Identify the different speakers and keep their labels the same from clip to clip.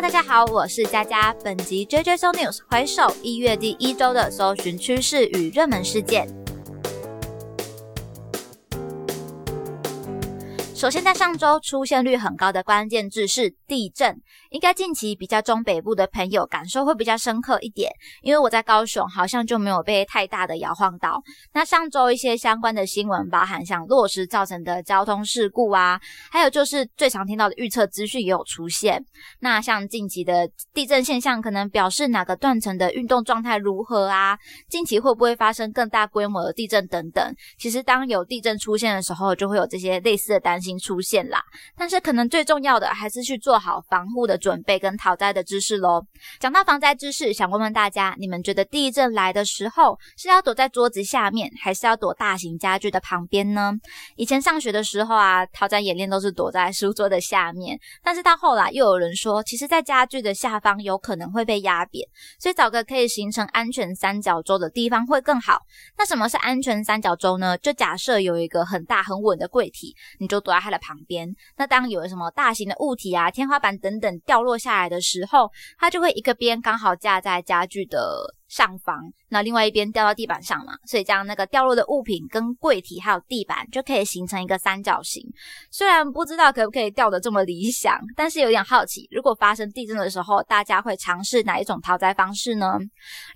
Speaker 1: 大家好，我是佳佳。本集 JJ So News 回首一月第一周的搜寻趋势与热门事件。首先，在上周出现率很高的关键字是地震，应该近期比较中北部的朋友感受会比较深刻一点，因为我在高雄好像就没有被太大的摇晃到。那上周一些相关的新闻，包含像落石造成的交通事故啊，还有就是最常听到的预测资讯也有出现。那像近期的地震现象，可能表示哪个断层的运动状态如何啊？近期会不会发生更大规模的地震等等？其实当有地震出现的时候，就会有这些类似的担心。已经出现啦，但是可能最重要的还是去做好防护的准备跟逃灾的知识喽。讲到防灾知识，想问问大家，你们觉得地震来的时候是要躲在桌子下面，还是要躲大型家具的旁边呢？以前上学的时候啊，逃灾演练都是躲在书桌的下面，但是到后来又有人说，其实在家具的下方有可能会被压扁，所以找个可以形成安全三角洲的地方会更好。那什么是安全三角洲呢？就假设有一个很大很稳的柜体，你就躲在它的旁边。那当有什么大型的物体啊、天花板等等掉落下来的时候，它就会一个边刚好架在家具的。上方，那另外一边掉到地板上嘛，所以这样那个掉落的物品跟柜体还有地板就可以形成一个三角形。虽然不知道可不可以掉的这么理想，但是有点好奇，如果发生地震的时候，大家会尝试哪一种逃灾方式呢？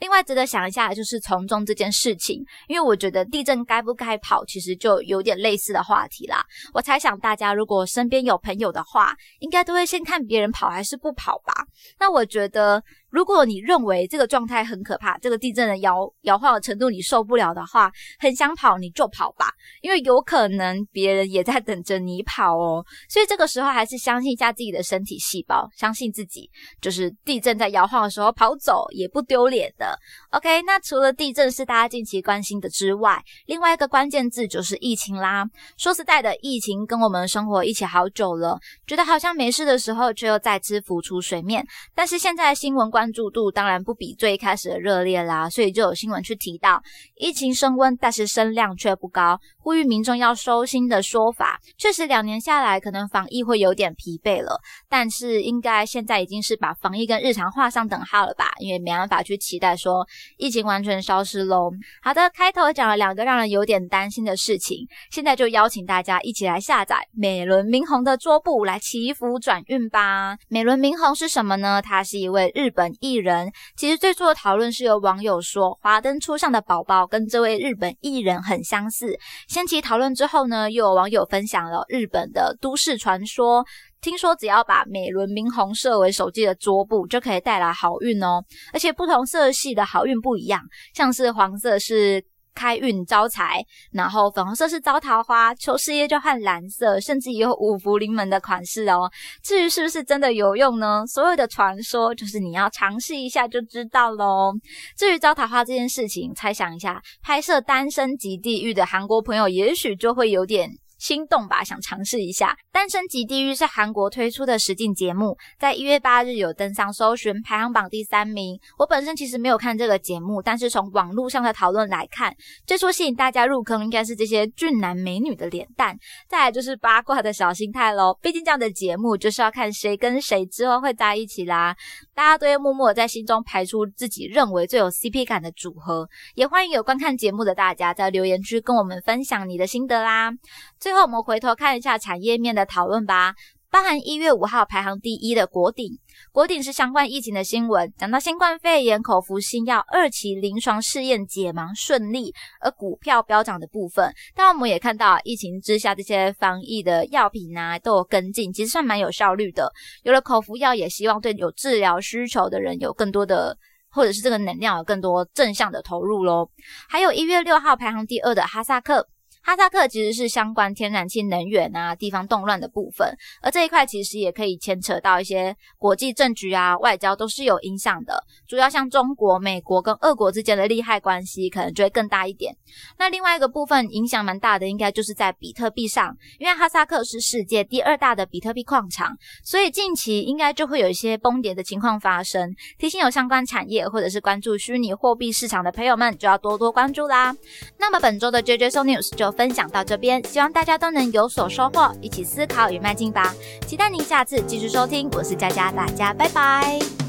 Speaker 1: 另外值得想一下的就是从众这件事情，因为我觉得地震该不该跑，其实就有点类似的话题啦。我猜想大家如果身边有朋友的话，应该都会先看别人跑还是不跑吧。那我觉得。如果你认为这个状态很可怕，这个地震的摇摇晃的程度你受不了的话，很想跑你就跑吧，因为有可能别人也在等着你跑哦。所以这个时候还是相信一下自己的身体细胞，相信自己，就是地震在摇晃的时候跑走也不丢脸的。OK，那除了地震是大家近期关心的之外，另外一个关键字就是疫情啦。说实在的，疫情跟我们生活一起好久了，觉得好像没事的时候，却又再次浮出水面。但是现在新闻关。关注度当然不比最开始的热烈啦，所以就有新闻去提到疫情升温，但是声量却不高，呼吁民众要收心的说法。确实，两年下来，可能防疫会有点疲惫了，但是应该现在已经是把防疫跟日常画上等号了吧？因为没办法去期待说疫情完全消失喽。好的，开头讲了两个让人有点担心的事情，现在就邀请大家一起来下载美轮明宏的桌布来祈福转运吧。美轮明宏是什么呢？他是一位日本。艺人其实最初的讨论是由网友说，华灯初上的宝宝跟这位日本艺人很相似。掀起讨论之后呢，又有网友分享了日本的都市传说，听说只要把美轮明宏设为手机的桌布，就可以带来好运哦。而且不同色系的好运不一样，像是黄色是。开运招财，然后粉红色是招桃花，求事业就换蓝色，甚至也有五福临门的款式哦。至于是不是真的有用呢？所有的传说就是你要尝试一下就知道喽。至于招桃花这件事情，猜想一下，拍摄《单身即地狱》的韩国朋友也许就会有点。心动吧，想尝试一下《单身即地狱》是韩国推出的实境节目，在一月八日有登上搜寻排行榜第三名。我本身其实没有看这个节目，但是从网络上的讨论来看，最初吸引大家入坑应该是这些俊男美女的脸蛋，再来就是八卦的小心态喽。毕竟这样的节目就是要看谁跟谁之后会在一起啦，大家都会默默在心中排出自己认为最有 CP 感的组合。也欢迎有观看节目的大家在留言区跟我们分享你的心得啦。最最后，我们回头看一下产业面的讨论吧。包含一月五号排行第一的国鼎，国鼎是相关疫情的新闻，讲到新冠肺炎口服新药二期临床试验解盲顺利，而股票飙涨的部分。但我们也看到，疫情之下这些防疫的药品啊都有跟进，其实算蛮有效率的。有了口服药，也希望对有治疗需求的人有更多的，或者是这个能量有更多正向的投入喽。还有一月六号排行第二的哈萨克。哈萨克其实是相关天然气能源啊、地方动乱的部分，而这一块其实也可以牵扯到一些国际政局啊、外交都是有影响的。主要像中国、美国跟俄国之间的利害关系，可能就会更大一点。那另外一个部分影响蛮大的，应该就是在比特币上，因为哈萨克是世界第二大的比特币矿场，所以近期应该就会有一些崩跌的情况发生。提醒有相关产业或者是关注虚拟货币市场的朋友们，就要多多关注啦。那么本周的 JJ So News 就。分享到这边，希望大家都能有所收获，一起思考与迈进吧。期待您下次继续收听，我是佳佳，大家拜拜。